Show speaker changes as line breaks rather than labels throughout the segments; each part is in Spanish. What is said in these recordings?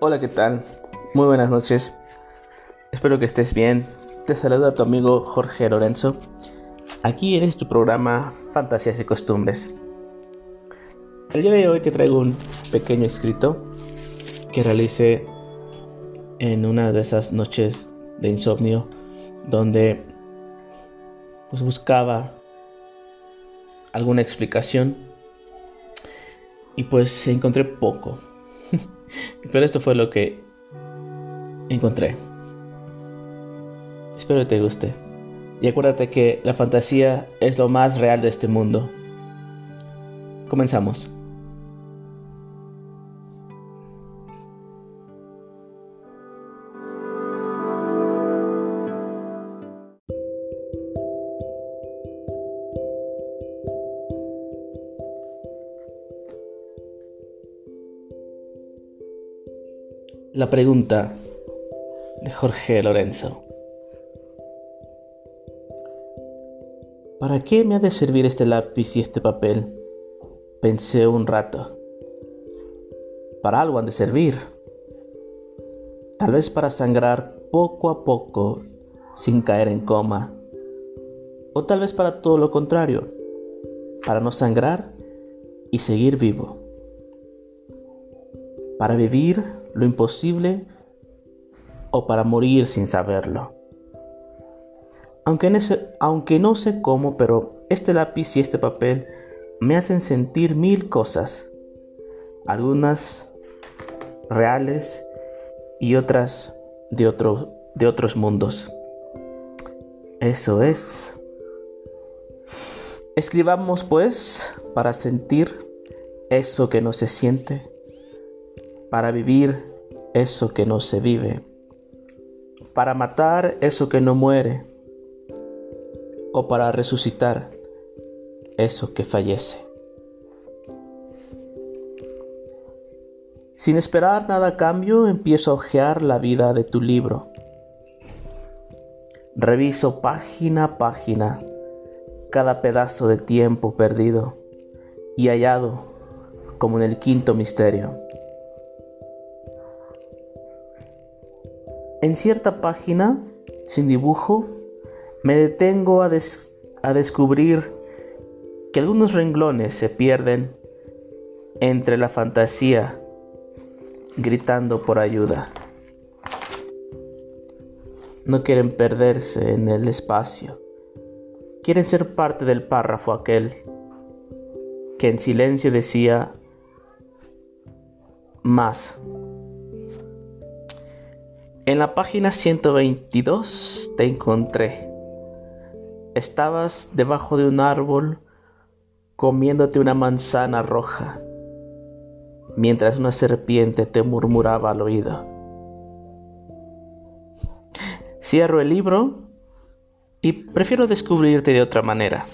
Hola, ¿qué tal? Muy buenas noches. Espero que estés bien. Te saluda tu amigo Jorge Lorenzo. Aquí en tu programa Fantasías y Costumbres. El día de hoy te traigo un pequeño escrito que realicé en una de esas noches de insomnio donde pues buscaba alguna explicación y pues encontré poco. Pero esto fue lo que encontré. Espero que te guste. Y acuérdate que la fantasía es lo más real de este mundo. Comenzamos. La pregunta de Jorge Lorenzo. ¿Para qué me ha de servir este lápiz y este papel? Pensé un rato. Para algo han de servir. Tal vez para sangrar poco a poco sin caer en coma. O tal vez para todo lo contrario, para no sangrar y seguir vivo. Para vivir lo imposible o para morir sin saberlo. Aunque, no sé cómo, pero este lápiz y este papel me hacen sentir mil cosas, algunas reales y otras de otros mundos. Eso es. Escribamos pues para sentir eso que no se siente para vivir eso que no se vive, para matar eso que no muere, o para resucitar eso que fallece. Sin esperar nada a cambio, empiezo a hojear la vida de tu libro. Reviso página a página cada pedazo de tiempo perdido y hallado como en el quinto misterio. En cierta página, sin dibujo, me detengo a, descubrir que algunos renglones se pierden entre la fantasía gritando por ayuda. No quieren perderse en el espacio. Quieren ser parte del párrafo aquel que en silencio decía más. En la página 122 te encontré. Estabas debajo de un árbol comiéndote una manzana roja, mientras una serpiente te murmuraba al oído. Cierro el libro y prefiero descubrirte de otra manera.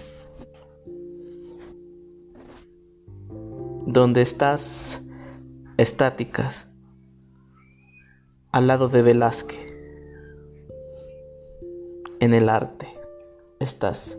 Donde estás estáticas al lado de Velázquez. En el arte estás.